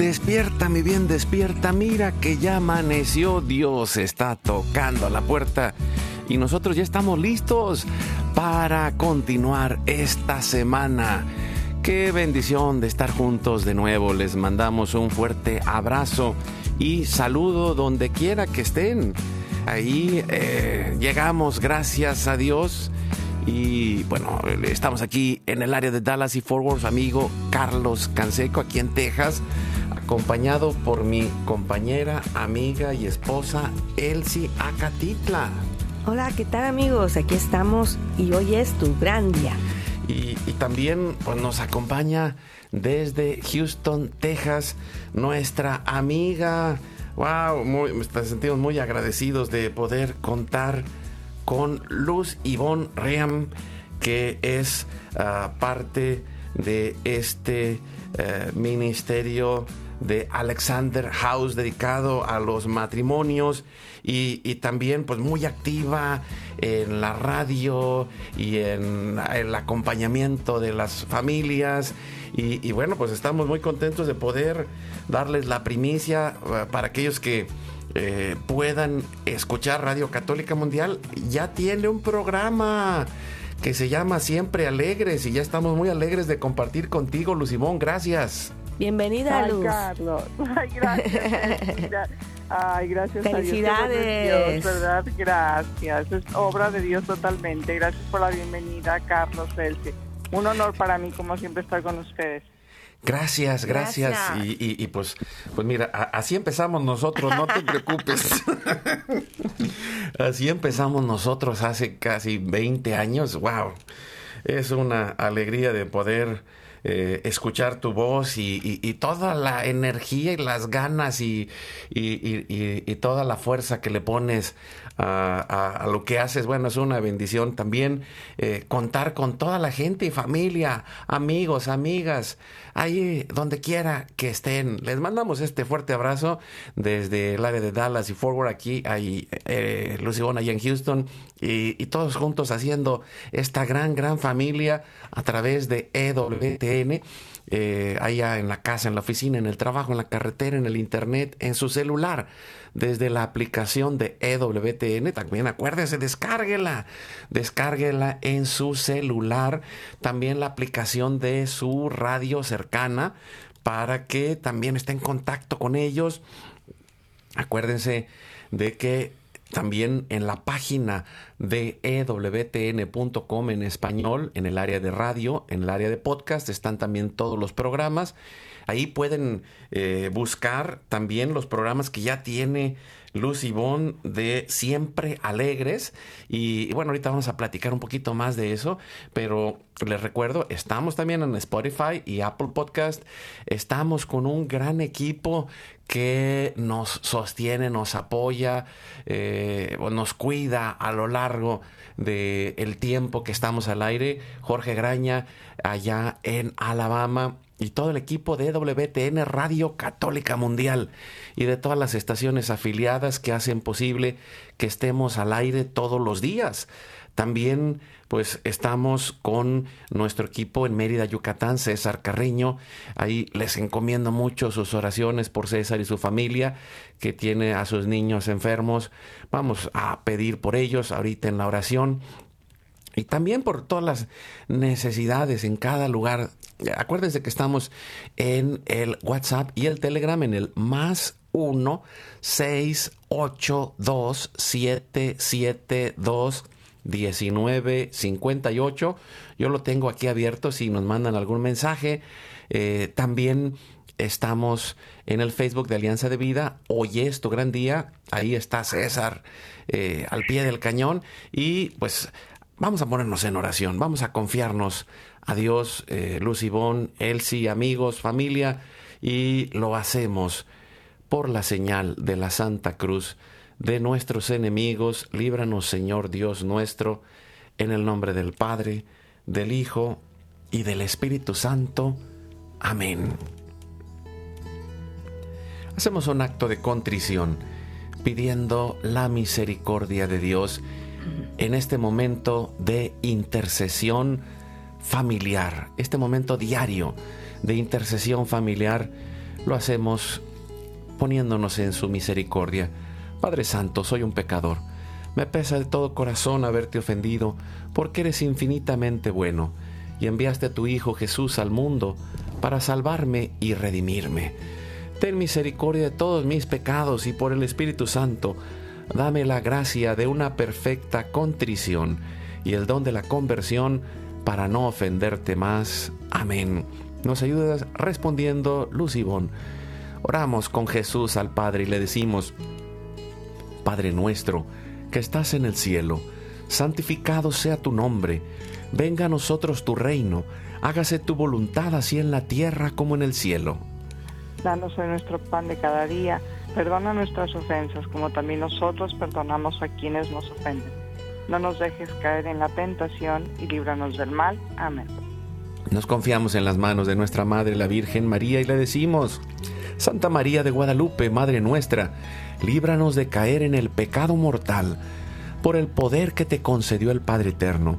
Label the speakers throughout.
Speaker 1: Despierta, mi bien, despierta. Mira que ya amaneció. Dios está tocando la puerta. Y nosotros ya estamos listos para continuar esta semana. Qué bendición de estar juntos de nuevo. Les mandamos un fuerte abrazo y saludo donde quiera que estén. Ahí eh, llegamos, gracias a Dios. Y bueno, estamos aquí en el área de Dallas y Forward, amigo Carlos Canseco, aquí en Texas acompañado por mi compañera, amiga y esposa Elsie Acatitla.
Speaker 2: Hola, ¿qué tal amigos? Aquí estamos y hoy es tu gran día.
Speaker 1: Y, también pues, nos acompaña desde Houston, Texas, nuestra amiga. Wow, muy, nos sentimos muy agradecidos de poder contar con Luz Ivonne Riam, que es uh, parte de este uh, ministerio de Alexander House dedicado a los matrimonios y, también pues muy activa en la radio y en el acompañamiento de las familias. Y, bueno pues estamos muy contentos de poder darles la primicia eh, para aquellos que eh, puedan escuchar Radio Católica Mundial. Ya tiene un programa que se llama Siempre Alegres y ya estamos muy alegres de compartir contigo Lucimón gracias
Speaker 2: Bienvenida,
Speaker 3: Ay,
Speaker 2: Luz.
Speaker 3: Carlos. Ay, gracias. Ay, gracias
Speaker 2: Felicidades.
Speaker 3: a Dios. Dios, ¿verdad? Gracias. Es obra de Dios totalmente. Gracias por la bienvenida, Carlos Elsie. Un honor para mí, como siempre, estar con ustedes.
Speaker 1: Gracias, gracias. Y, pues, pues mira, así empezamos nosotros, no te preocupes. así empezamos nosotros hace casi 20 años. ¡Wow! Es una alegría de poder eh, escuchar tu voz y, toda la energía y las ganas y, toda la fuerza que le pones a, lo que haces. Bueno, es una bendición también eh, contar con toda la gente y familia, amigos, amigas, ahí donde quiera que estén. Les mandamos este fuerte abrazo desde el área de Dallas y Forward aquí, ahí, eh, Lucibona allá en Houston y, todos juntos haciendo esta gran, gran familia a través de EWTN. Eh, allá en la casa, en la oficina, en el trabajo, en la carretera, en el internet, en su celular, desde la aplicación de EWTN. También acuérdese, descárguela, descárguela en su celular. También la aplicación de su radio cercana para que también esté en contacto con ellos. Acuérdense de que también en la página de ewtn.com en español, en el área de radio, en el área de podcast, están también todos los programas. Ahí pueden eh, buscar también los programas que ya tiene Luz Bon de Siempre Alegres. Y, bueno, ahorita vamos a platicar un poquito más de eso, pero les recuerdo, estamos también en Spotify y Apple Podcast. Estamos con un gran equipo que nos sostiene, nos apoya, eh, nos cuida a lo largo del el tiempo que estamos al aire. Jorge Graña, allá en Alabama y todo el equipo de WTN Radio Católica Mundial y de todas las estaciones afiliadas que hacen posible que estemos al aire todos los días. También pues estamos con nuestro equipo en Mérida, Yucatán, César Carreño. Ahí les encomiendo mucho sus oraciones por César y su familia, que tiene a sus niños enfermos. Vamos a pedir por ellos ahorita en la oración y también por todas las necesidades en cada lugar. Acuérdense que estamos en el WhatsApp y el Telegram en el más 1 6 8 2 7 7 2 19 58. Yo lo tengo aquí abierto si nos mandan algún mensaje. Eh, también estamos en el Facebook de Alianza de Vida. Hoy es tu gran día. Ahí está César eh, al pie del cañón. Y pues Vamos a ponernos en oración, vamos a confiarnos a Dios, eh, Luz Ivonne, Elsie, amigos, familia, y lo hacemos por la señal de la Santa Cruz de nuestros enemigos. Líbranos, Señor Dios nuestro, en el nombre del Padre, del Hijo y del Espíritu Santo. Amén. Hacemos un acto de contrición pidiendo la misericordia de Dios en este momento de intercesión familiar, este momento diario de intercesión familiar, lo hacemos poniéndonos en su misericordia. Padre Santo, soy un pecador. Me pesa de todo corazón haberte ofendido, porque eres infinitamente bueno, y enviaste a tu Hijo Jesús al mundo para salvarme y redimirme. Ten misericordia de todos mis pecados y por el Espíritu Santo, dame la gracia de una perfecta contrición y el don de la conversión para no ofenderte más. Amén. Nos ayudas respondiendo Lucibón. Oramos con Jesús al Padre y le decimos, Padre nuestro, que estás en el cielo, santificado sea tu nombre, venga a nosotros tu reino, hágase tu voluntad así en la tierra como en el cielo.
Speaker 3: Danos hoy nuestro pan de cada día Perdona nuestras ofensas como también nosotros perdonamos a quienes nos ofenden. No nos dejes caer en la tentación y líbranos del mal. Amén.
Speaker 1: Nos confiamos en las manos de nuestra Madre la Virgen María y le decimos, Santa María de Guadalupe, Madre nuestra, líbranos de caer en el pecado mortal por el poder que te concedió el Padre Eterno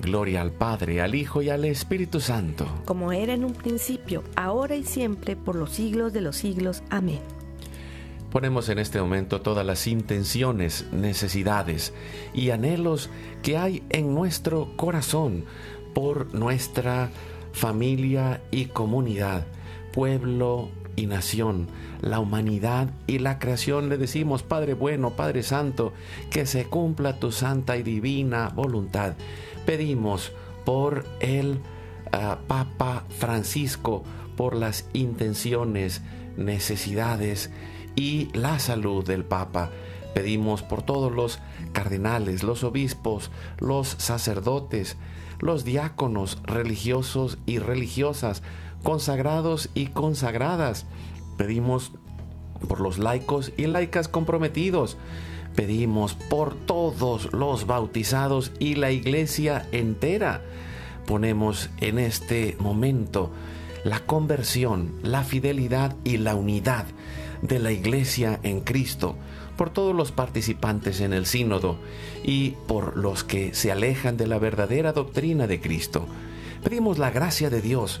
Speaker 1: Gloria al Padre, al Hijo y al Espíritu Santo.
Speaker 2: Como era en un principio, ahora y siempre, por los siglos de los siglos. Amén.
Speaker 1: Ponemos en este momento todas las intenciones, necesidades y anhelos que hay en nuestro corazón por nuestra familia y comunidad, pueblo y nación, la humanidad y la creación. Le decimos, Padre bueno, Padre Santo, que se cumpla tu santa y divina voluntad pedimos por el ah, Papa Francisco, por las intenciones, necesidades y la salud del Papa. Pedimos por todos los cardenales, los obispos, los sacerdotes, los diáconos religiosos y religiosas, consagrados y consagradas. Pedimos por los laicos y laicas comprometidos Pedimos por todos los bautizados y la iglesia entera. Ponemos en este momento la conversión, la fidelidad y la unidad de la iglesia en Cristo, por todos los participantes en el sínodo y por los que se alejan de la verdadera doctrina de Cristo. Pedimos la gracia de Dios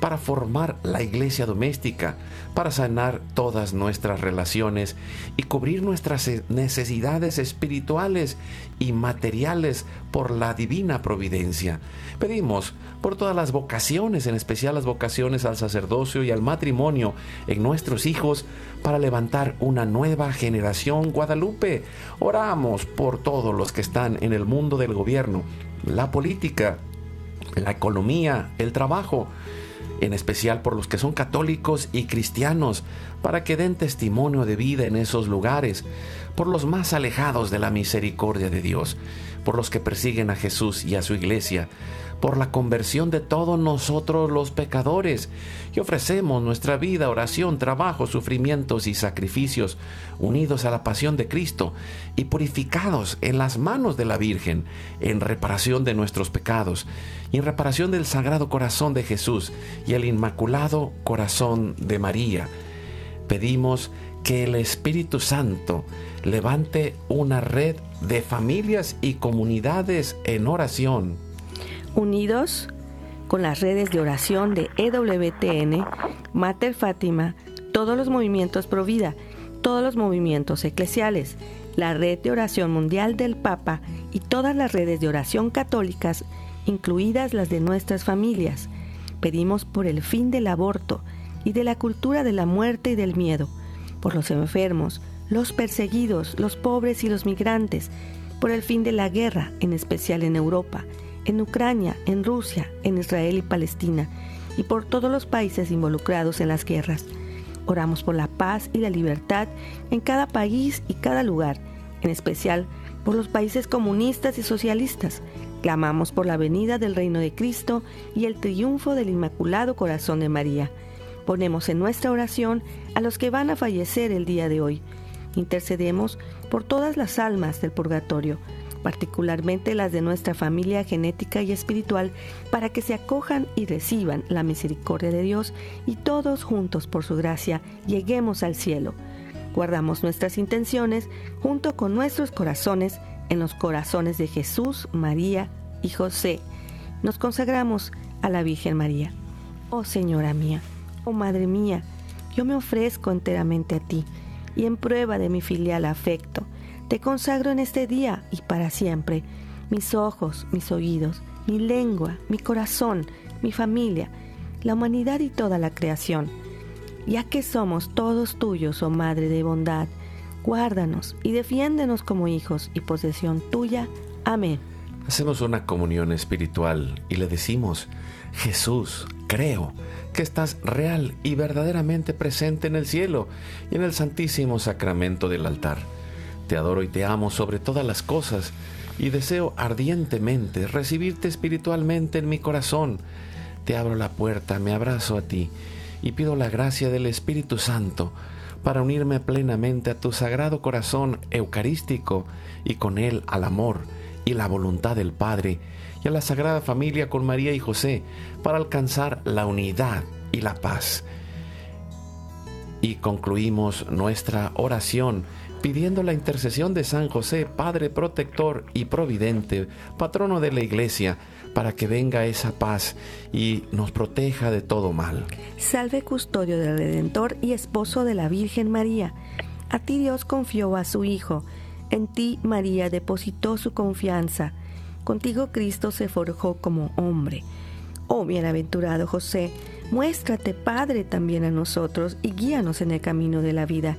Speaker 1: para formar la iglesia doméstica, para sanar todas nuestras relaciones y cubrir nuestras necesidades espirituales y materiales por la divina providencia. Pedimos por todas las vocaciones, en especial las vocaciones al sacerdocio y al matrimonio en nuestros hijos, para levantar una nueva generación Guadalupe. Oramos por todos los que están en el mundo del gobierno, la política, la economía, el trabajo en especial por los que son católicos y cristianos, para que den testimonio de vida en esos lugares, por los más alejados de la misericordia de Dios, por los que persiguen a Jesús y a su iglesia, por la conversión de todos nosotros los pecadores, y ofrecemos nuestra vida, oración, trabajo, sufrimientos y sacrificios, unidos a la pasión de Cristo y purificados en las manos de la Virgen, en reparación de nuestros pecados, y en reparación del Sagrado Corazón de Jesús y el Inmaculado Corazón de María. Pedimos que el Espíritu Santo levante una red de familias y comunidades en oración.
Speaker 2: Unidos con las redes de oración de EWTN, Mater Fátima, todos los movimientos pro vida, todos los movimientos eclesiales, la red de oración mundial del Papa y todas las redes de oración católicas, incluidas las de nuestras familias. Pedimos por el fin del aborto y de la cultura de la muerte y del miedo, por los enfermos, los perseguidos, los pobres y los migrantes, por el fin de la guerra, en especial en Europa, en Ucrania, en Rusia, en Israel y Palestina, y por todos los países involucrados en las guerras. Oramos por la paz y la libertad en cada país y cada lugar, en especial por los países comunistas y socialistas. Clamamos por la venida del reino de Cristo y el triunfo del Inmaculado Corazón de María. Ponemos en nuestra oración a los que van a fallecer el día de hoy. Intercedemos por todas las almas del purgatorio, particularmente las de nuestra familia genética y espiritual, para que se acojan y reciban la misericordia de Dios y todos juntos por su gracia lleguemos al cielo. Guardamos nuestras intenciones junto con nuestros corazones en los corazones de Jesús, María y José. Nos consagramos a la Virgen María. Oh Señora mía, oh Madre mía, yo me ofrezco enteramente a ti y en prueba de mi filial afecto, te consagro en este día y para siempre mis ojos, mis oídos, mi lengua, mi corazón, mi familia, la humanidad y toda la creación. Ya que somos todos tuyos, oh Madre de bondad, guárdanos y defiéndenos como hijos y posesión tuya. Amén.
Speaker 1: Hacemos una comunión espiritual y le decimos, Jesús, creo que estás real y verdaderamente presente en el cielo y en el santísimo sacramento del altar. Te adoro y te amo sobre todas las cosas y deseo ardientemente recibirte espiritualmente en mi corazón. Te abro la puerta, me abrazo a ti y pido la gracia del Espíritu Santo para unirme plenamente a tu sagrado corazón eucarístico y con él al amor y la voluntad del Padre y a la Sagrada Familia con María y José para alcanzar la unidad y la paz. Y concluimos nuestra oración pidiendo la intercesión de San José, Padre protector y providente, patrono de la Iglesia, para que venga esa paz y nos proteja de todo mal.
Speaker 2: Salve custodio del Redentor y esposo de la Virgen María. A ti Dios confió a su Hijo, en ti María depositó su confianza, contigo Cristo se forjó como hombre. Oh bienaventurado José, muéstrate Padre también a nosotros y guíanos en el camino de la vida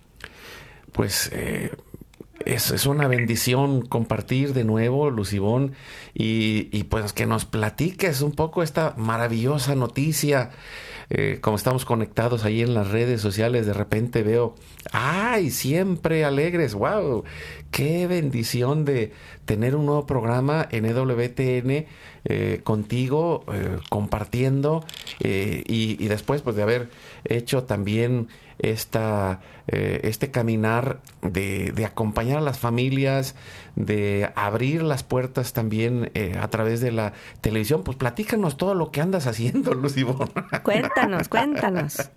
Speaker 1: Pues eh, es, una bendición compartir de nuevo, Lucibón, y, pues que nos platiques un poco esta maravillosa noticia. Eh, como estamos conectados ahí en las redes sociales, de repente veo, ¡ay! Siempre alegres, ¡wow! ¡Qué bendición de tener un nuevo programa en EWTN eh, contigo, compartiendo, y, y, después pues de haber hecho también esta, eh, este caminar de, de, acompañar a las familias, de abrir las puertas también eh, a través de la televisión. Pues platícanos todo lo que andas haciendo, Lucibón.
Speaker 2: Cuéntanos, cuéntanos.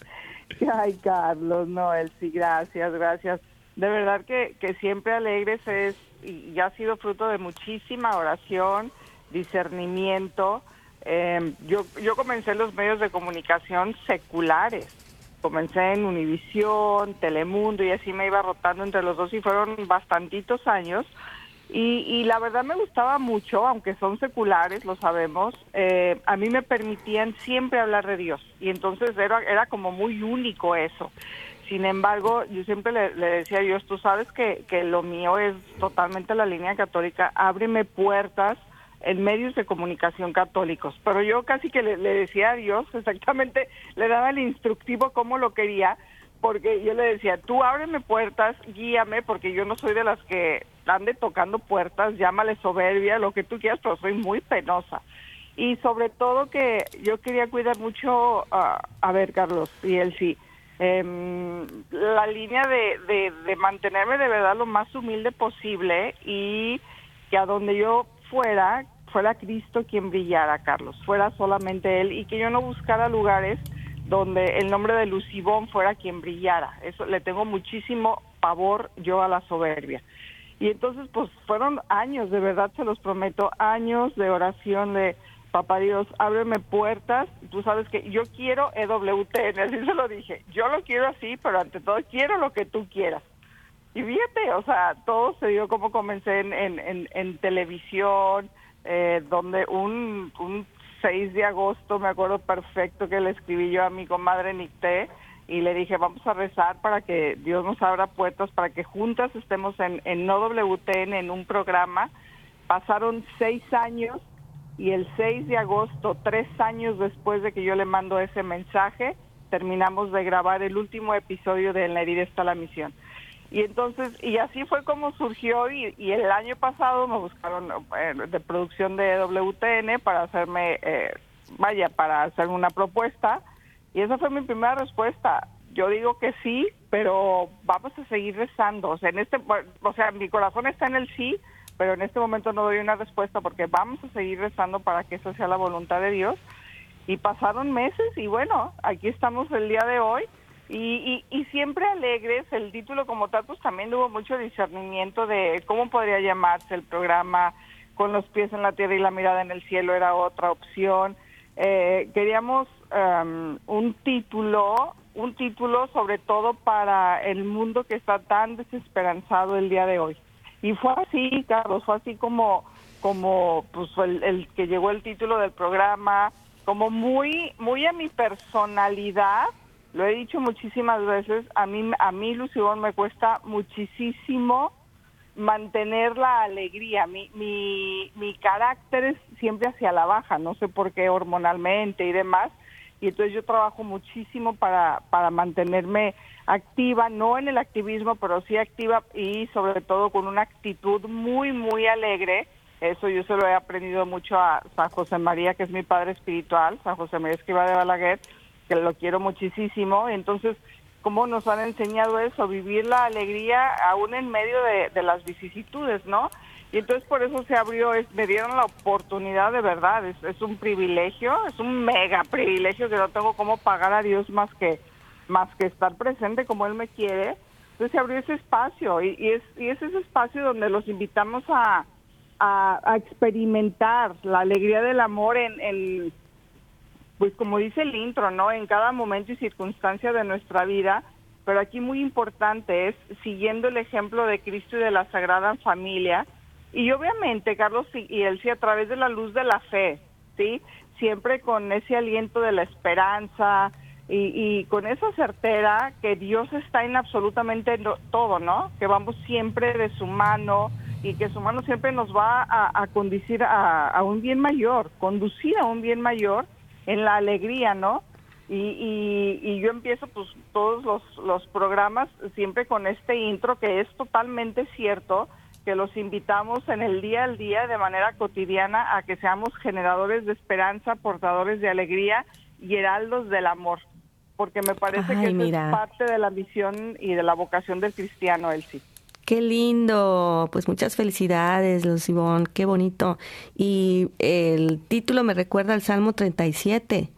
Speaker 3: Ay, Carlos, no, sí, gracias, gracias. De verdad que, que siempre alegres es y ha sido fruto de muchísima oración, discernimiento. Eh, yo, yo comencé en los medios de comunicación seculares comencé en Univisión, Telemundo y así me iba rotando entre los dos y fueron bastantitos años. Y, y la verdad me gustaba mucho, aunque son seculares, lo sabemos, eh, a mí me permitían siempre hablar de Dios y entonces era, era como muy único eso. Sin embargo, yo siempre le, le, decía a Dios, tú sabes que, que lo mío es totalmente la línea católica, ábreme puertas en medios de comunicación católicos, pero yo casi que le, decía a Dios exactamente, le daba el instructivo como lo quería, porque yo le decía, tú ábreme puertas, guíame, porque yo no soy de las que ande tocando puertas, llámale soberbia, lo que tú quieras, pero soy muy penosa. Y sobre todo que yo quería cuidar mucho, uh, a ver, Carlos, y él sí, eh, la línea de, de, de mantenerme de verdad lo más humilde posible y que a donde yo fuera, fuera Cristo quien brillara, Carlos, fuera solamente Él y que yo no buscara lugares donde el nombre de Lucibón fuera quien brillara. Eso le tengo muchísimo pavor yo a la soberbia. Y entonces, pues fueron años, de verdad se los prometo, años de oración de Papá Dios, ábreme puertas. Tú sabes que yo quiero EWTN, así se lo dije. Yo lo quiero así, pero ante todo quiero lo que tú quieras. Y fíjate, o sea, todo se dio como comencé en, en, en, televisión, eh, donde un, un 6 de agosto, me acuerdo perfecto que le escribí yo a mi comadre Nicté y le dije, vamos a rezar para que Dios nos abra puertas, para que juntas estemos en, en No WTN en un programa. Pasaron seis años y el 6 de agosto, tres años después de que yo le mando ese mensaje, terminamos de grabar el último episodio de En la herida está la misión. Y entonces, y así fue como surgió y, y el año pasado me buscaron eh, de producción de WTN para hacerme, eh, vaya, para hacerme una propuesta y esa fue mi primera respuesta. Yo digo que sí, pero vamos a seguir rezando. O sea, en este, o sea, mi corazón está en el sí, pero en este momento no doy una respuesta porque vamos a seguir rezando para que eso sea la voluntad de Dios. Y pasaron meses y bueno, aquí estamos el día de hoy y, y, siempre alegres, el título como tal, pues también hubo mucho discernimiento de cómo podría llamarse el programa, con los pies en la tierra y la mirada en el cielo era otra opción. Eh, queríamos um, un título, un título sobre todo para el mundo que está tan desesperanzado el día de hoy. Y fue así, Carlos, fue así como, como pues el, el que llegó el título del programa, como muy, muy a mi personalidad, lo he dicho muchísimas veces, a mí, a mí Lucibón, me cuesta muchísimo mantener la alegría. Mi, mi, mi carácter es siempre hacia la baja, no sé por qué hormonalmente y demás. Y entonces yo trabajo muchísimo para, para mantenerme activa, no en el activismo, pero sí activa y sobre todo con una actitud muy, muy alegre. Eso yo se lo he aprendido mucho a San José María, que es mi padre espiritual, San José María Esquiva de Balaguer que lo quiero muchísimo. Entonces, ¿cómo nos han enseñado eso? Vivir la alegría aún en medio de, las vicisitudes, ¿no? Y entonces por eso se abrió, me dieron la oportunidad de verdad, es, un privilegio, es un mega privilegio que no tengo cómo pagar a Dios más que, más que estar presente como Él me quiere, Entonces se abrió ese espacio y, es, ese espacio donde los invitamos a, experimentar la alegría del amor en, pues como dice el intro, ¿no? En cada momento y circunstancia de nuestra vida, pero aquí muy importante es siguiendo el ejemplo de Cristo y de la Sagrada Familia, y obviamente, Carlos y Elsie, a través de la luz de la fe, ¿sí? Siempre con ese aliento de la esperanza y, con esa certera que Dios está en absolutamente todo, ¿no? Que vamos siempre de su mano y que su mano siempre nos va a, conducir a, un bien mayor, conducir a un bien mayor en la alegría, ¿no? Y, y, yo empiezo pues todos los, los programas siempre con este intro que es totalmente cierto, que los invitamos en el día al día de manera cotidiana a que seamos generadores de esperanza, portadores de alegría y heraldos del amor, porque me parece que es parte de la misión y de la vocación del cristiano, sí.
Speaker 2: Qué lindo, pues muchas felicidades, Lucibón, qué bonito. Y el título me recuerda al Salmo 37.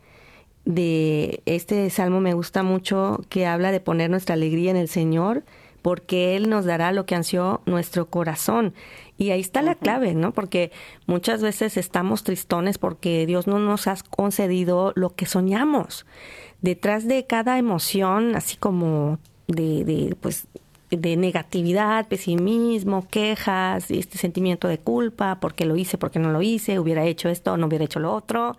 Speaker 2: De este salmo me gusta mucho que habla de poner nuestra alegría en el Señor porque Él nos dará lo que ansió nuestro corazón. Y ahí está la clave, ¿no? Porque muchas veces estamos tristones porque Dios no nos ha concedido lo que soñamos. Detrás de cada emoción, así como de, de pues, de negatividad, pesimismo, quejas, este sentimiento de culpa, porque lo hice, porque no lo hice, hubiera hecho esto, no hubiera hecho lo otro.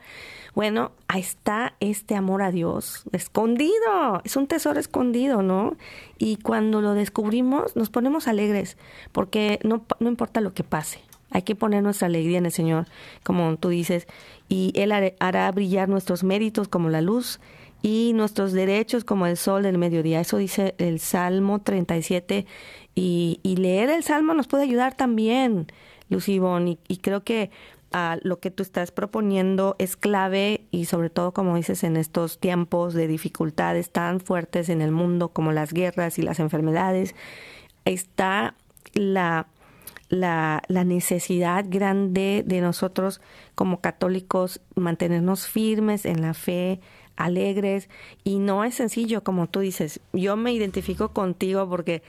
Speaker 2: Bueno, ahí está este amor a Dios escondido, es un tesoro escondido, ¿no? Y cuando lo descubrimos nos ponemos alegres, porque no, no importa lo que pase, hay que poner nuestra alegría en el Señor, como tú dices, y Él hará brillar nuestros méritos como la luz y nuestros derechos como el sol del mediodía. Eso dice el Salmo 37 y, y leer el Salmo nos puede ayudar también, Lucibón, y, y creo que a lo que tú estás proponiendo es clave y sobre todo, como dices, en estos tiempos de dificultades tan fuertes en el mundo como las guerras y las enfermedades, está la, la, la necesidad grande de nosotros como católicos mantenernos firmes en la fe, alegres y no es sencillo como tú dices. Yo me identifico contigo porque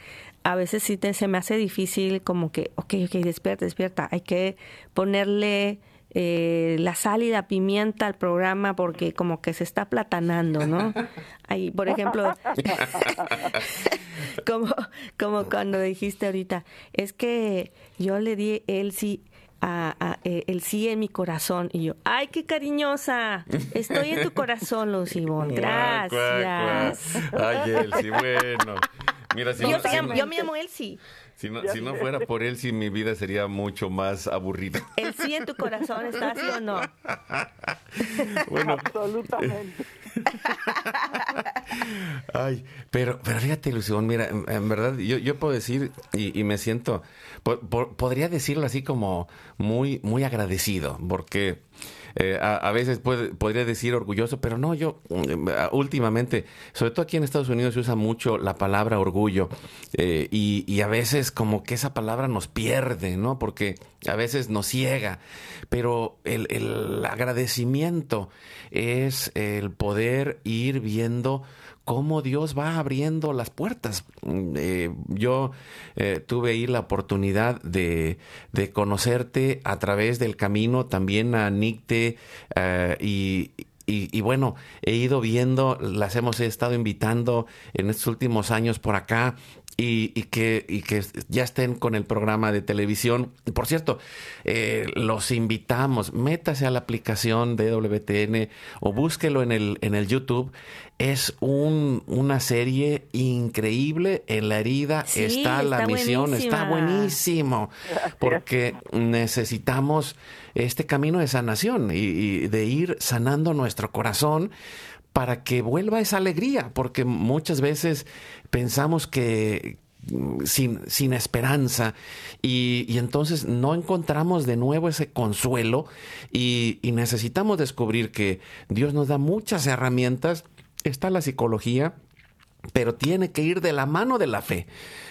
Speaker 2: a veces sí te, se me hace difícil como que, ok, ok, despierta, despierta, hay que ponerle eh, la sal y la pimienta al programa porque como que se está platanando, ¿no? Ahí, por ejemplo, como, como cuando dijiste ahorita, es que yo le di el sí a, eh, el sí en mi corazón y yo, ay, qué cariñosa, estoy en tu corazón, Lucibón, gracias.
Speaker 1: Ay, Elsie, bueno. Mira, si
Speaker 2: yo,
Speaker 1: no,
Speaker 2: yo me llamo Elsie.
Speaker 1: Si no, si no fuera por él, si mi vida sería mucho más aburrida.
Speaker 2: ¿El sí en tu corazón está así o no?
Speaker 3: Bueno. Absolutamente.
Speaker 1: Ay, pero, pero fíjate, Lución, mira, en, verdad, yo, yo puedo decir, y, y me siento, podría decirlo así como muy, muy agradecido, porque eh, a, veces podría decir orgulloso, pero no, yo mm, últimamente, sobre todo aquí en Estados Unidos se usa mucho la palabra orgullo eh, y, a veces como que esa palabra nos pierde, ¿no? Porque a veces nos ciega, pero el, el agradecimiento es el poder ir viendo cómo Dios va abriendo las puertas. Mm, eh, yo eh, tuve ahí la oportunidad de, de, conocerte a través del camino, también a Nicte eh, y, y, bueno, he ido viendo, las hemos estado invitando en estos últimos años por acá y, y, que, y que ya estén con el programa de televisión. Por cierto, eh, los invitamos, métase a la aplicación de WTN o búsquelo en el, en el YouTube. Es un, una serie increíble. En la herida está, la misión, está buenísimo. Porque necesitamos este camino de sanación y, y de ir sanando nuestro corazón para que vuelva esa alegría, porque muchas veces pensamos que mm, sin, sin esperanza y, entonces no encontramos de nuevo ese consuelo y, necesitamos descubrir que Dios nos da muchas herramientas, está la psicología, pero tiene que ir de la mano de la fe.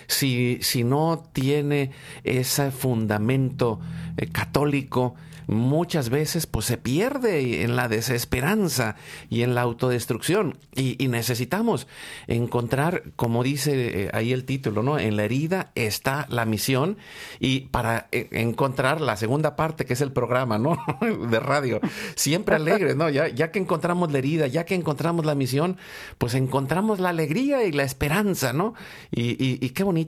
Speaker 1: Si, si no tiene ese fundamento eh, católico, muchas veces pues se pierde en la desesperanza y en la autodestrucción. Y, necesitamos encontrar, como dice eh, ahí el título, ¿no? En la herida está la misión y para eh, encontrar la segunda parte, que es el programa, ¿no? de radio, siempre alegre, ¿no? Ya, ya que encontramos la herida, ya que encontramos la misión, pues encontramos la alegría y la esperanza, ¿no? Y, qué bonito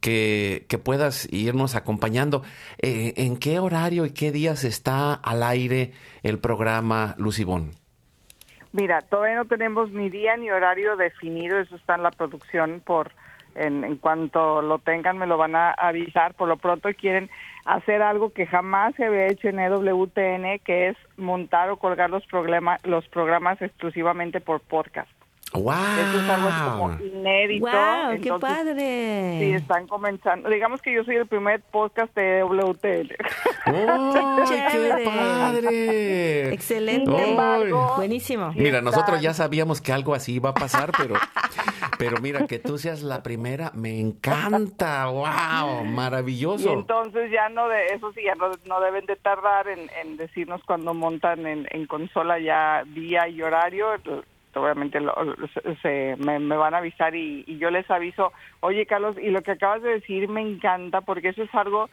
Speaker 1: que, puedas irnos acompañando. Eh, ¿En qué horario y qué días está al aire el programa Lucibón?
Speaker 3: Mira, todavía no tenemos ni día ni horario definido, eso está en la producción por en, cuanto lo tengan me lo van a avisar. Por lo pronto quieren hacer algo que jamás se había hecho en EWTN, que es montar o colgar los, los programas exclusivamente por podcast.
Speaker 1: ¡Wow!
Speaker 3: Eso es algo como inédito.
Speaker 2: ¡Wow! ¡Qué padre!
Speaker 3: Sí, están comenzando. Digamos que yo soy el primer podcast de WTL.
Speaker 1: ¡Oh, qué padre!
Speaker 2: Excelente. Buenísimo.
Speaker 1: Mira, nosotros ya sabíamos que algo así iba a pasar, pero, pero mira, que tú seas la primera, me encanta. ¡Wow! Maravilloso.
Speaker 3: Y entonces ya no, de eso sí, ya no, deben de tardar en, en decirnos cuando montan en, en consola ya día y horario obviamente se, me, van a avisar y, yo les aviso, oye Carlos, y lo que acabas de decir me encanta porque eso es algo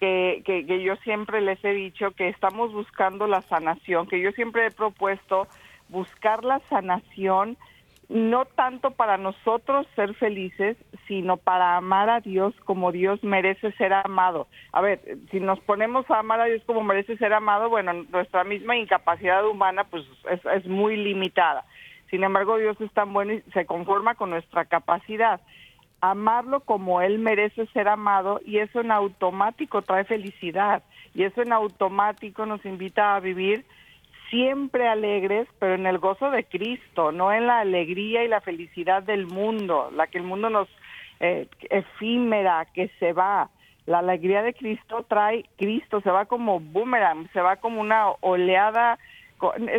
Speaker 3: que, que, yo siempre les he dicho, que estamos buscando la sanación, que yo siempre he propuesto buscar la sanación no tanto para nosotros ser felices, sino para amar a Dios como Dios merece ser amado. A ver, si nos ponemos a amar a Dios como merece ser amado, bueno, nuestra misma incapacidad humana pues es, es muy limitada. Sin embargo, Dios es tan bueno y se conforma con nuestra capacidad. Amarlo como Él merece ser amado y eso en automático trae felicidad y eso en automático nos invita a vivir siempre alegres, pero en el gozo de Cristo, no en la alegría y la felicidad del mundo, la que el mundo nos eh, efímera, que se va. La alegría de Cristo trae Cristo, se va como boomerang, se va como una oleada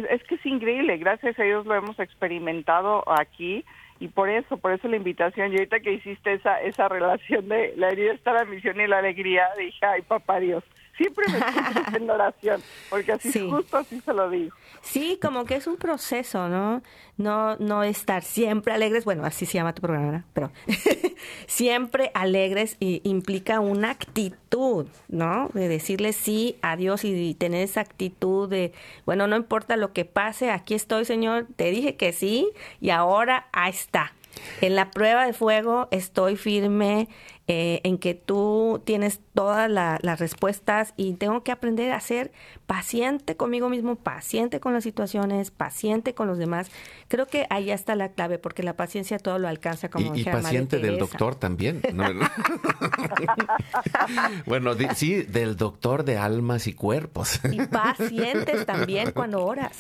Speaker 3: es, que es increíble, gracias a Dios lo hemos experimentado aquí y por eso, por eso la invitación. Y ahorita que hiciste esa, esa relación de la herida está la misión y la alegría, dije, ay papá Dios, siempre me estoy en oración, porque así justo así se lo digo.
Speaker 2: Sí, como que es un proceso, ¿no? No, no estar siempre alegres, bueno, así se llama tu programa, pero siempre alegres y implica una actitud, ¿no? De decirle sí a Dios y tener esa actitud de, bueno, no importa lo que pase, aquí estoy, Señor, te dije que sí y ahora ahí está. En la prueba de fuego estoy firme eh, en que tú tienes todas las respuestas y tengo que aprender a ser paciente conmigo mismo, paciente con las situaciones, paciente con los demás. Creo que ahí está la clave, porque la paciencia todo lo alcanza como
Speaker 1: Y, y paciente del doctor también. bueno, sí, del doctor de almas y cuerpos.
Speaker 2: y pacientes también cuando oras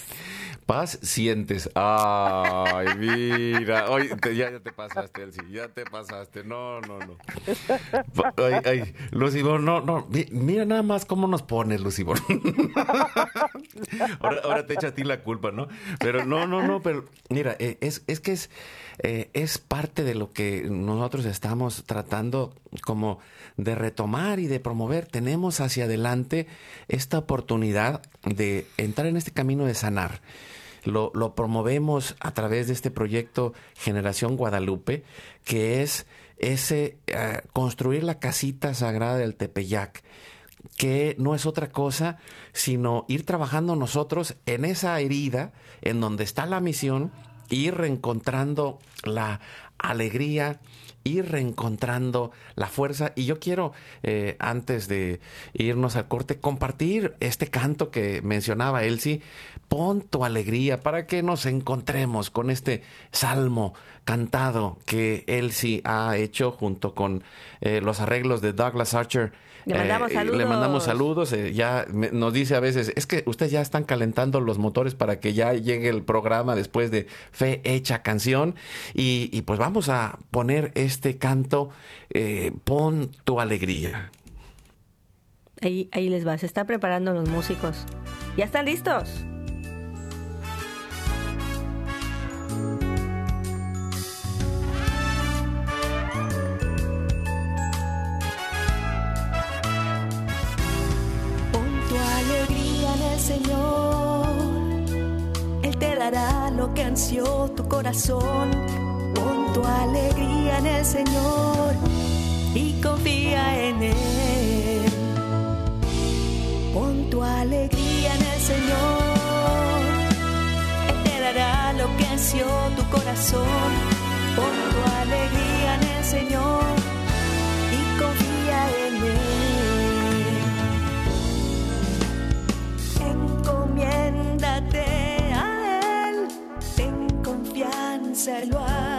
Speaker 1: paz sientes. Ay, mira. Oye, ya, te pasaste, Elsie. Ya te pasaste. No, no, no. Ay, ay, Lucibor, no, no. Mira nada más cómo nos pones, Lucibor. ahora, te echa a ti la culpa, ¿no? Pero no, no, no. Pero mira, eh, es, es que es, eh, es parte de lo que nosotros estamos tratando como de retomar y de promover. Tenemos hacia adelante esta oportunidad de entrar en este camino de sanar lo, lo promovemos a través de este proyecto Generación Guadalupe, que es ese eh, construir la casita sagrada del Tepeyac que no es otra cosa sino ir trabajando nosotros en esa herida en donde está la misión, ir reencontrando la alegría, ir reencontrando la fuerza. Y yo quiero, eh, antes de irnos al corte, compartir este canto que mencionaba Elsie. Pon tu alegría para que nos encontremos con este salmo cantado que Elsie ha hecho junto con eh, los arreglos de Douglas Archer
Speaker 2: le mandamos saludos.
Speaker 1: Eh, le mandamos saludos. Eh, ya nos dice a veces, es que ustedes ya están calentando los motores para que ya llegue el programa después de Fe Hecha Canción. Y, pues vamos a poner este canto, eh, Pon tu alegría.
Speaker 2: Ahí, ahí les va, se están preparando los músicos. ¿Ya están listos?
Speaker 4: Señor, Él te dará lo que ansió tu corazón. Pon tu alegría en el Señor y confía en Él. Pon tu alegría en el Señor, Él te dará lo que ansió tu corazón. Pon tu alegría en el Señor y confía en Él. Confianza, Él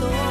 Speaker 4: tu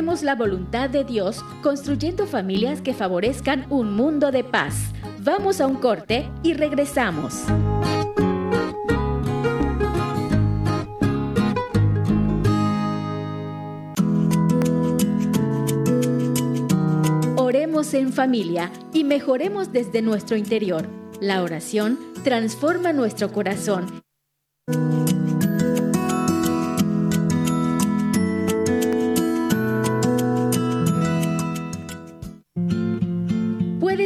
Speaker 5: La voluntad de Dios construyendo familias que favorezcan un mundo de paz. Vamos a un corte y regresamos. Oremos en familia y mejoremos desde nuestro interior. La oración transforma nuestro corazón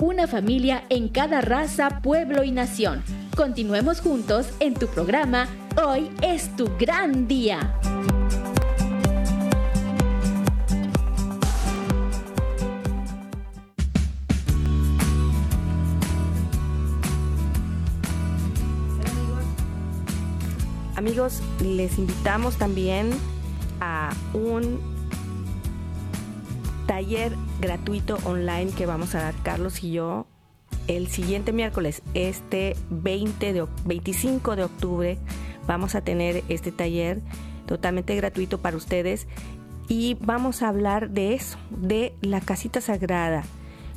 Speaker 5: una familia en cada raza, pueblo y nación. Continuemos juntos en tu programa Hoy es tu gran día.
Speaker 2: Amigos, les invitamos también a un taller gratuito online que vamos a dar Carlos y yo el siguiente miércoles, este 20 de, 25 de octubre, vamos a tener este taller totalmente gratuito para ustedes y vamos a hablar de eso, de la casita sagrada,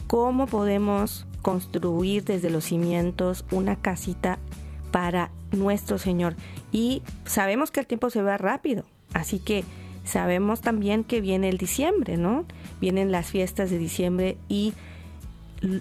Speaker 2: cómo podemos construir desde los cimientos una casita para nuestro Señor. Y sabemos que el tiempo se va rápido, así que sabemos también que viene el diciembre, ¿no? Vienen las fiestas de diciembre y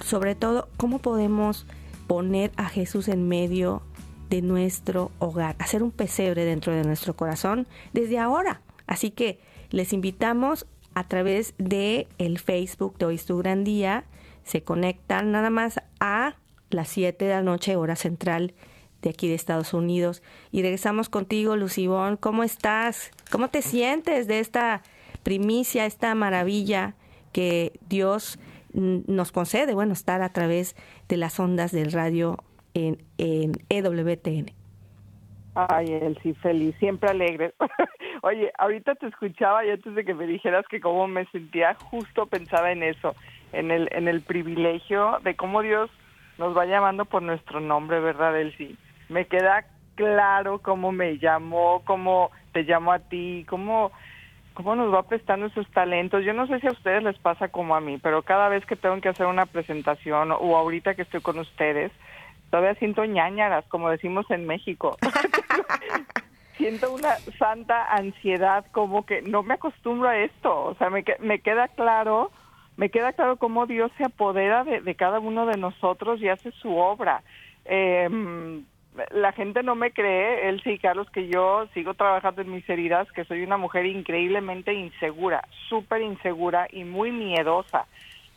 Speaker 2: sobre todo, ¿cómo podemos poner a Jesús en medio de nuestro hogar, hacer un pesebre dentro de nuestro corazón desde ahora? Así que les invitamos a través de el Facebook de Hoy es tu gran día, se conectan nada más a las 7 de la noche, hora central de aquí de Estados Unidos. Y regresamos contigo, Lucibón. ¿Cómo estás? ¿Cómo te sientes de esta primicia, esta maravilla que Dios nos concede? Bueno, estar a través de las ondas del radio en, en EWTN.
Speaker 3: Ay, sí, feliz, siempre alegre. Oye, ahorita te escuchaba y antes de que me dijeras que cómo me sentía, justo pensaba en eso, en el, en el privilegio de cómo Dios nos va llamando por nuestro nombre, ¿verdad, Elsie? Me queda claro cómo me llamó, cómo te llamo a ti, cómo, cómo nos va prestando esos talentos. Yo no sé si a ustedes les pasa como a mí, pero cada vez que tengo que hacer una presentación o ahorita que estoy con ustedes, todavía siento ñañaras, como decimos en México. siento una santa ansiedad, como que no me acostumbro a esto. O sea, me, me queda claro, me queda claro cómo Dios se apodera de, de cada uno de nosotros y hace su obra. Eh, la gente no me cree, él sí, Carlos, que yo sigo trabajando en mis heridas, que soy una mujer increíblemente insegura, súper insegura y muy miedosa.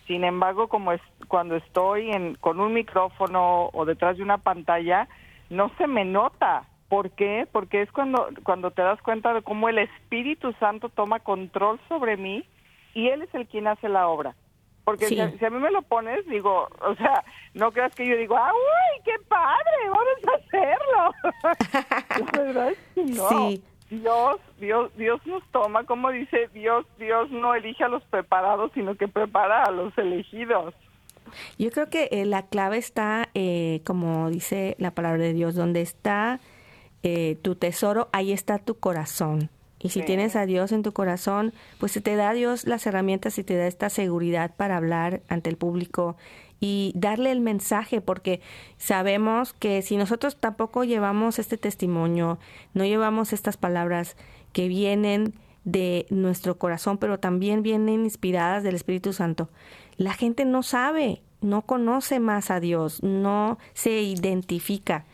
Speaker 3: Sin embargo, como es, cuando estoy en, con un micrófono o detrás de una pantalla, no se me nota. ¿Por qué? Porque es cuando, cuando te das cuenta de cómo el Espíritu Santo toma control sobre mí y Él es el quien hace la obra. Porque si, a, mí me lo pones, digo, o sea, no creas que yo digo, ¡ah, uy, qué padre! Vamos a hacerlo. La verdad es que no. Sí. Dios, Dios, Dios nos toma, como dice Dios, Dios no elige a los preparados, sino que prepara a los elegidos.
Speaker 2: Yo creo que eh, la clave está, eh, como dice la palabra de Dios, donde está eh, tu tesoro, ahí está tu corazón. Y si tienes a Dios en tu corazón, pues te da Dios las herramientas y te da esta seguridad para hablar ante el público y darle el mensaje, porque sabemos que si nosotros tampoco llevamos este testimonio, no llevamos estas palabras que vienen de nuestro corazón, pero también vienen inspiradas del Espíritu Santo, la gente no sabe, no conoce más a Dios, no se identifica.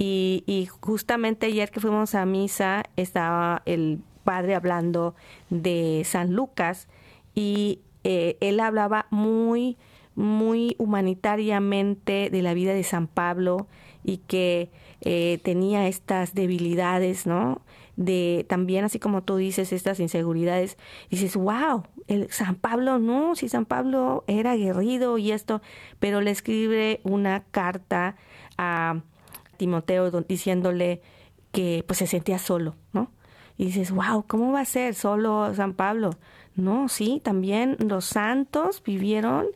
Speaker 2: Y, y, justamente ayer que fuimos a misa estaba el padre hablando de San Lucas y eh, él hablaba muy, muy humanitariamente de la vida de San Pablo y que eh, tenía estas debilidades, ¿no? De también, así como tú dices, estas inseguridades. Dices, wow, el San Pablo no, si San Pablo era aguerrido y esto, pero le escribe una carta a Timoteo diciéndole que pues se sentía solo, ¿no? Y dices, wow, ¿cómo va a ser solo San Pablo? No, sí, también los santos vivieron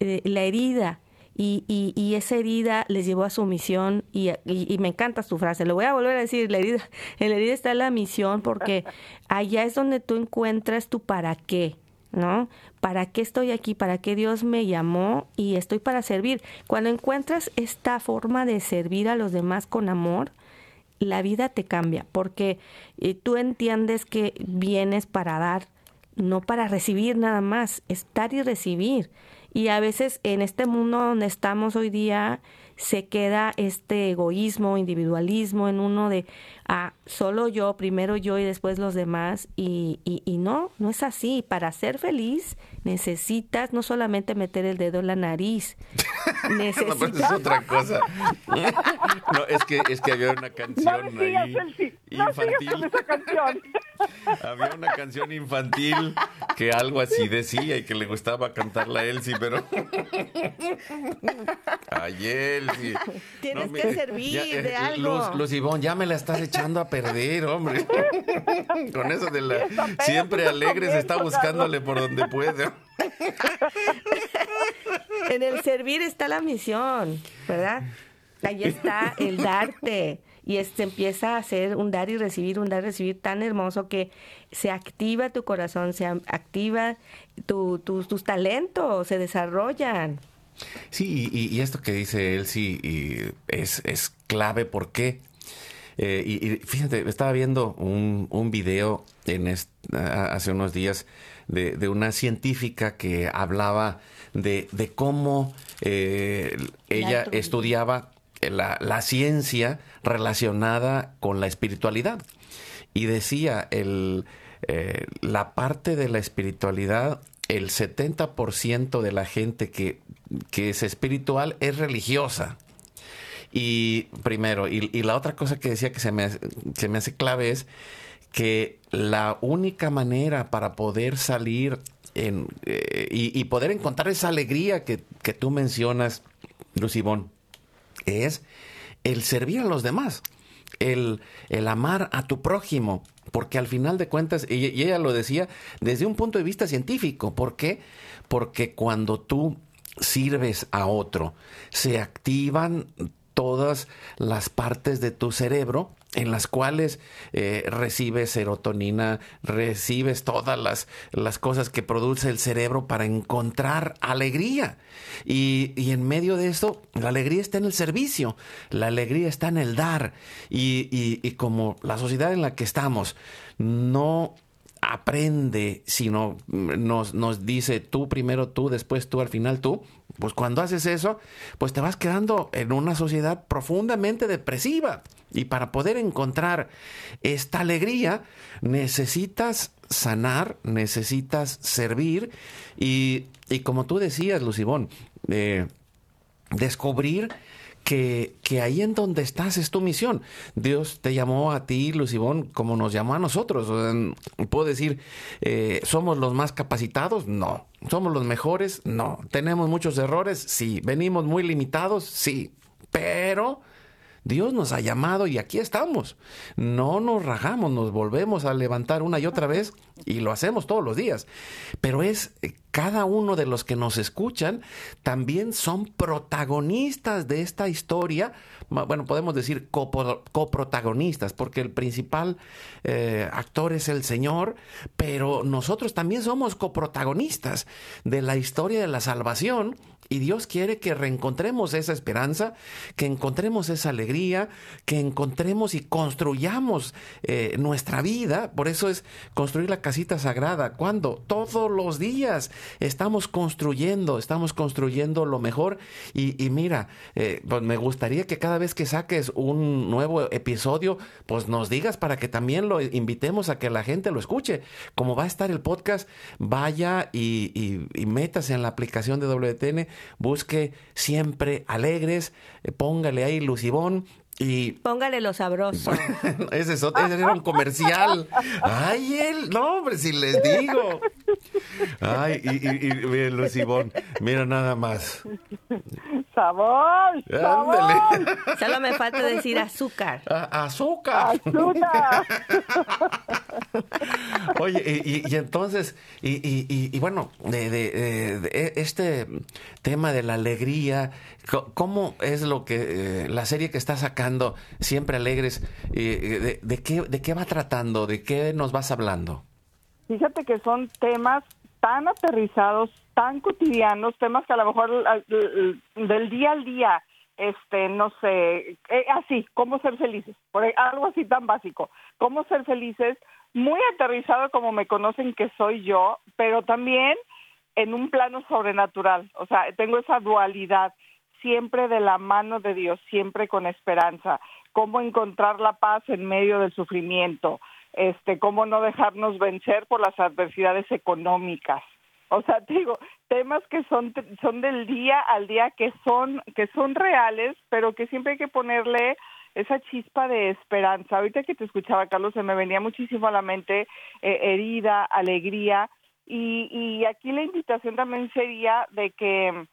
Speaker 2: eh, la herida y, y, y, esa herida les llevó a su misión y, y, me encanta tu frase, lo voy a volver a decir, la herida, en la herida está la misión porque allá es donde tú encuentras tu para qué, ¿no? ¿Para qué estoy aquí? ¿Para qué Dios me llamó? Y estoy para servir. Cuando encuentras esta forma de servir a los demás con amor, la vida te cambia porque eh, tú entiendes que vienes para dar, no para recibir nada más, estar y recibir. Y a veces en este mundo donde estamos hoy día se queda este egoísmo, individualismo en uno de, ah, solo yo, primero yo y después los demás. Y, y, y no, no es así. Para ser feliz necesitas no solamente meter el dedo en la nariz.
Speaker 1: necesitas... no, es otra cosa. no, es que, es que había una canción
Speaker 3: no
Speaker 1: ahí
Speaker 3: no infantil. Esa canción.
Speaker 1: había una canción infantil que algo así decía y que le gustaba cantarla a Elsie, pero... Ay, Elsie.
Speaker 2: Tienes que servir eh, de algo.
Speaker 1: Luz, Luz Ivonne, ya me la estás echando a perder, hombre. Con eso de la... Siempre alegre se está buscándole por donde puede.
Speaker 2: en el servir está la misión, ¿verdad? Ahí está el darte. Y este empieza a hacer un dar y recibir, un dar y recibir tan hermoso que se activa tu corazón, se activa tus talentos, se desarrollan.
Speaker 1: Sí, y, esto que dice él sí es, es clave. ¿Por qué? Eh, y, fíjate, estaba viendo un, un video en hace unos días de, una científica que hablaba de, de eh, ella estudiaba la, la, ciencia relacionada con la espiritualidad. Y decía, el, eh, la parte de la espiritualidad, el 70% de la gente que, que es espiritual es religiosa. Y primero, y, y, la otra cosa que decía que se me, se me hace clave es que la única manera para poder salir en, eh, y, poder encontrar esa alegría que, que tú mencionas, Lucibón, es el servir a los demás, el, el amar a tu prójimo, porque al final de cuentas, y, ella lo decía desde un punto de vista científico, ¿por qué? Porque cuando tú sirves a otro, se activan todas las partes de tu cerebro en las cuales eh, recibes serotonina, recibes todas las, las, cosas que produce el cerebro para encontrar alegría. Y, y, en medio de esto, la alegría está en el servicio, la alegría está en el dar. Y, y, y como la sociedad en la que estamos no aprende, sino nos, nos dice tú primero tú, después tú, al final tú, pues cuando haces eso, pues te vas quedando en una sociedad profundamente depresiva. Y para poder encontrar esta alegría, necesitas sanar, necesitas servir y, y como tú decías, Lucibón, eh, descubrir que, que, ahí en donde estás es tu misión. Dios te llamó a ti, Lucibón, como nos llamó a nosotros. Puedo decir, eh, ¿somos los más capacitados? No. ¿Somos los mejores? No. ¿Tenemos muchos errores? Sí. ¿Venimos muy limitados? Sí. Pero Dios nos ha llamado y aquí estamos. No nos rajamos, nos volvemos a levantar una y otra vez y lo hacemos todos los días. Pero es eh, cada uno de los que nos escuchan también son protagonistas de esta historia. Bueno, podemos decir coprotagonistas, porque el principal eh, actor es el Señor, pero nosotros también somos coprotagonistas de la historia de la salvación y Dios quiere que reencontremos esa esperanza, que encontremos esa alegría, que encontremos y construyamos eh, nuestra vida. Por eso es construir la casita sagrada. cuando Todos los días estamos construyendo, estamos construyendo lo mejor. Y, mira, eh, pues me gustaría que cada vez que saques un nuevo episodio, pues nos digas para que también lo invitemos a que la gente lo escuche. Como va a estar el podcast, vaya y, y, y métase en la aplicación de WTN busque siempre alegres, eh, póngale ahí Lucibón y...
Speaker 2: Póngale lo sabroso.
Speaker 1: ese, es, ese era un comercial. Ay, él, no, hombre, si les digo. Ay, y, y, y Lucibón, mira nada más.
Speaker 3: ¡Sabor! ¡Sabor!
Speaker 6: Solo me falta decir azúcar.
Speaker 1: ¡Azúcar!
Speaker 3: ¡Azúcar!
Speaker 1: Oye, y, entonces, y, bueno, de, de, este tema de la alegría, ¿cómo es lo que eh, la serie que está sacando, Siempre Alegres, de, de, qué, ¿de qué va tratando? ¿De qué nos vas hablando?
Speaker 3: Fíjate que son temas tan aterrizados, tan cotidianos, temas que a lo mejor del día al día, este, no sé, eh, así, cómo ser felices, algo así tan básico, cómo ser felices, muy aterrizado como me conocen que soy yo, pero también en un plano sobrenatural, o sea, tengo esa dualidad, siempre de la mano de Dios, siempre con esperanza, cómo encontrar la paz en medio del sufrimiento, este, cómo no dejarnos vencer por las adversidades económicas. O sea, te digo, temas que son son del día al día que son que son reales, pero que siempre hay que ponerle esa chispa de esperanza. Ahorita que te escuchaba, Carlos, se me venía muchísimo a la mente eh, herida, alegría, y, y aquí la invitación también sería de que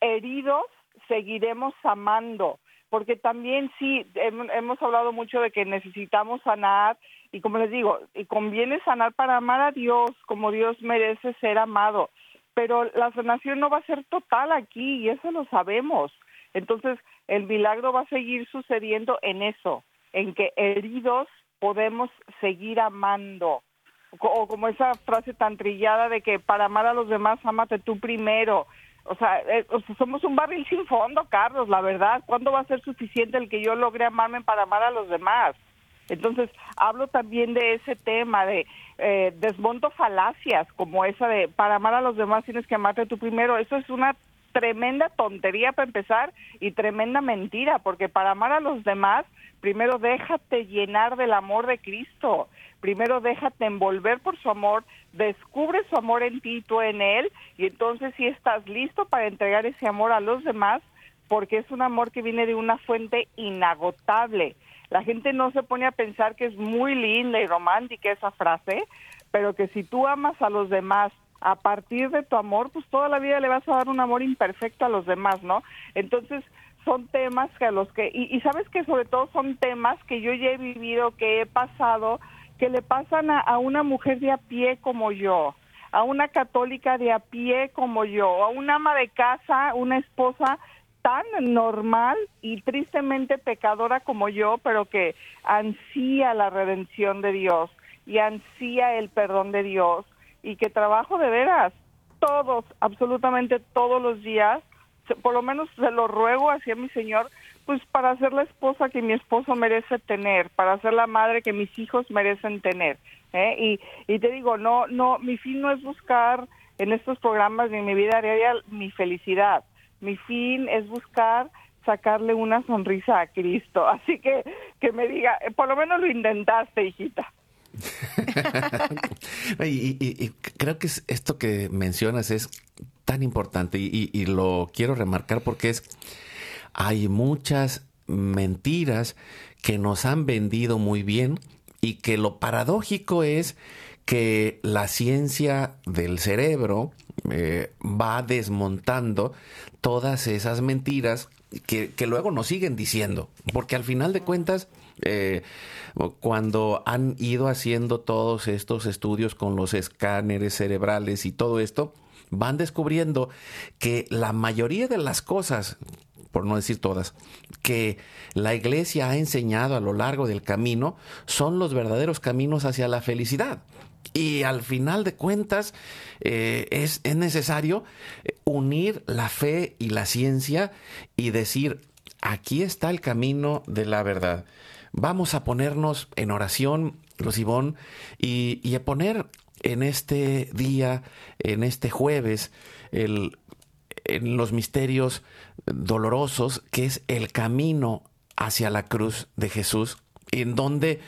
Speaker 3: heridos seguiremos amando, porque también sí, hemos hablado mucho de que necesitamos sanar y como les digo, y conviene sanar para amar a Dios como Dios merece ser amado, pero la sanación no va a ser total aquí y eso lo sabemos. Entonces, el milagro va a seguir sucediendo en eso, en que heridos podemos seguir amando. O como esa frase tan trillada de que para amar a los demás, amate tú primero. O sea, eh, somos un barril sin fondo, Carlos, la verdad. ¿Cuándo va a ser suficiente el que yo logre amarme para amar a los demás? Entonces, hablo también de ese tema, de eh, desmonto falacias, como esa de para amar a los demás tienes que amarte tú primero. Eso es una tremenda tontería para empezar y tremenda mentira, porque para amar a los demás, primero déjate llenar del amor de Cristo, primero déjate envolver por su amor, descubre su amor en ti y tú en él, y entonces si estás listo para entregar ese amor a los demás, porque es un amor que viene de una fuente inagotable. La gente no se pone a pensar que es muy linda y romántica esa frase, pero que si tú amas a los demás a partir de tu amor, pues toda la vida le vas a dar un amor imperfecto a los demás, ¿no? Entonces, son temas que a los que, y, sabes que sobre todo son temas que yo ya he vivido, que he pasado, que le pasan a, a, una mujer de a pie como yo, a una católica de a pie como yo, a una ama de casa, una esposa tan normal y tristemente pecadora como yo, pero que ansía la redención de Dios y ansía el perdón de Dios y que trabajo de veras todos, absolutamente todos los días, por lo menos se lo ruego hacia mi Señor, pues para ser la esposa que mi esposo merece tener, para ser la madre que mis hijos merecen tener. ¿eh? Y, y te digo, no, no, mi fin no es buscar en estos programas ni en mi vida diaria mi felicidad. Mi fin es buscar sacarle una sonrisa a Cristo. Así que que me diga, por lo menos lo intentaste, hijita.
Speaker 1: y, creo que esto que mencionas es tan importante y, lo quiero remarcar porque es hay muchas mentiras que nos han vendido muy bien y que lo paradójico es que la ciencia del cerebro eh, va desmontando todas esas mentiras que, que, luego nos siguen diciendo, porque al final de cuentas eh, cuando han ido haciendo todos estos estudios con los escáneres cerebrales y todo esto, van descubriendo que la mayoría de las cosas, por no decir todas, que la iglesia ha enseñado a lo largo del camino son los verdaderos caminos hacia la felicidad. Y al final de cuentas eh, es, es necesario eh, unir la fe y la ciencia y decir, aquí está el camino de la verdad. Vamos a ponernos en oración, Rosibón, y, a poner en este día, en este jueves, el, en los misterios dolorosos, que es el camino hacia la cruz de Jesús, en donde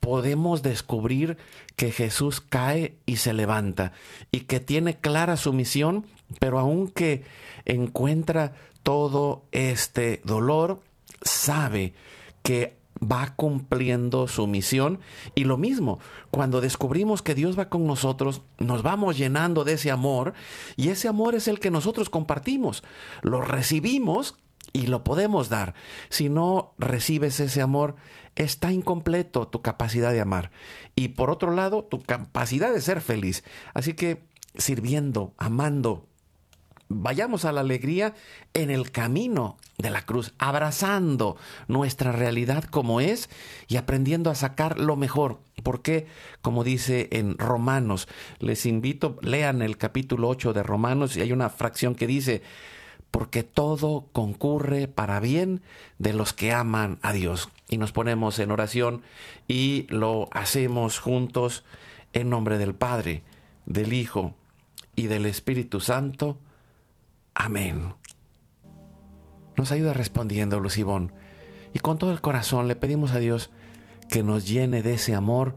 Speaker 1: podemos descubrir que Jesús cae y se levanta y que tiene clara su misión, pero aunque encuentra todo este dolor, sabe que va cumpliendo su misión. Y lo mismo, cuando descubrimos que Dios va con nosotros, nos vamos llenando de ese amor y ese amor es el que nosotros compartimos. Lo recibimos y lo podemos dar. Si no recibes ese amor, está incompleto tu capacidad de amar. Y por otro lado, tu capacidad de ser feliz. Así que sirviendo, amando, vayamos a la alegría en el camino de la cruz, abrazando nuestra realidad como es y aprendiendo a sacar lo mejor. Porque, como dice en Romanos, les invito, lean el capítulo 8 de Romanos y hay una fracción que dice, porque todo concurre para bien de los que aman a Dios. Y nos ponemos en oración y lo hacemos juntos en nombre del Padre, del Hijo y del Espíritu Santo. Amén. Nos ayuda respondiendo, Lucibón. Y con todo el corazón le pedimos a Dios que nos llene de ese amor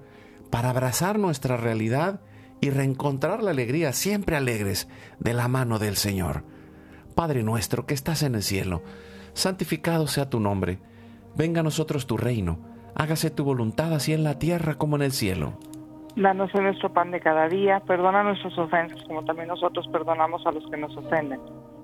Speaker 1: para abrazar nuestra realidad y reencontrar la alegría siempre alegres de la mano del Señor. Padre nuestro que estás en el cielo, santificado sea tu nombre. Venga a nosotros tu reino. Hágase tu voluntad así en la tierra como en el cielo.
Speaker 3: Danos nuestro pan de cada día, perdona nuestras ofensas como también nosotros perdonamos a los que nos ofenden.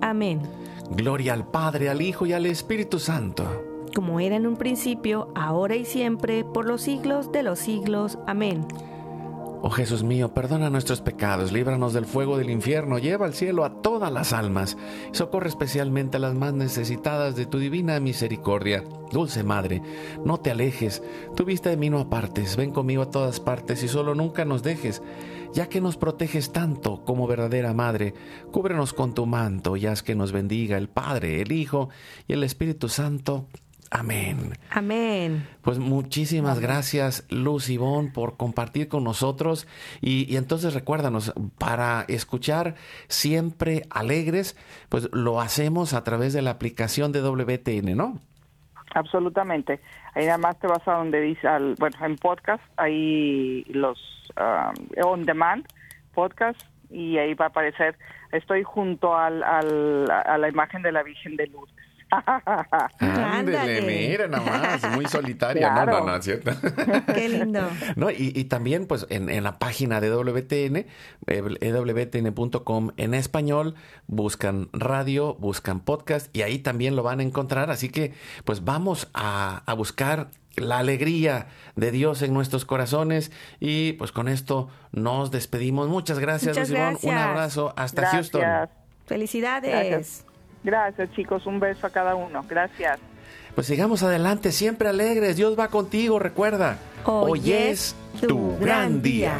Speaker 6: Amén.
Speaker 1: Gloria al Padre, al Hijo y al Espíritu Santo.
Speaker 6: Como era en un principio, ahora y siempre, por los siglos de los siglos. Amén.
Speaker 1: Oh Jesús mío, perdona nuestros pecados, líbranos del fuego del infierno, lleva al cielo a todas las almas, socorre especialmente a las más necesitadas de tu divina misericordia. Dulce Madre, no te alejes, tu vista de mí no apartes, ven conmigo a todas partes y solo nunca nos dejes, ya que nos proteges tanto como verdadera Madre, cúbrenos con tu manto y haz que nos bendiga el Padre, el Hijo y el Espíritu Santo. Amén.
Speaker 6: Amén.
Speaker 1: Pues muchísimas gracias, Luz Ivonne, por compartir con nosotros. Y, y, entonces recuérdanos, para escuchar siempre alegres, pues lo hacemos a través de la aplicación de WTN, ¿no?
Speaker 3: Absolutamente. Ahí nada más te vas a donde dice, al, bueno, en podcast, ahí los um, on demand, podcast, y ahí va a aparecer, estoy junto al, al, a la imagen de la Virgen de Lourdes.
Speaker 1: Ándele, mira nada más, muy solitaria. No, no, no, ¿cierto?
Speaker 6: Qué lindo.
Speaker 1: No, y, y también, pues, en, en, la página de WTN, ewtn.com en español, buscan radio, buscan podcast, y ahí también lo van a encontrar. Así que, pues, vamos a, a buscar la alegría de Dios en nuestros corazones. Y pues con esto nos despedimos. Muchas gracias,
Speaker 6: Muchas
Speaker 1: Luis
Speaker 6: gracias.
Speaker 1: Un abrazo hasta
Speaker 3: Gracias.
Speaker 1: Houston.
Speaker 6: Felicidades.
Speaker 3: Gracias. Gracias, chicos. Un beso a cada uno. Gracias.
Speaker 1: Pues sigamos adelante, siempre alegres. Dios va contigo, recuerda.
Speaker 6: Hoy es tu gran día.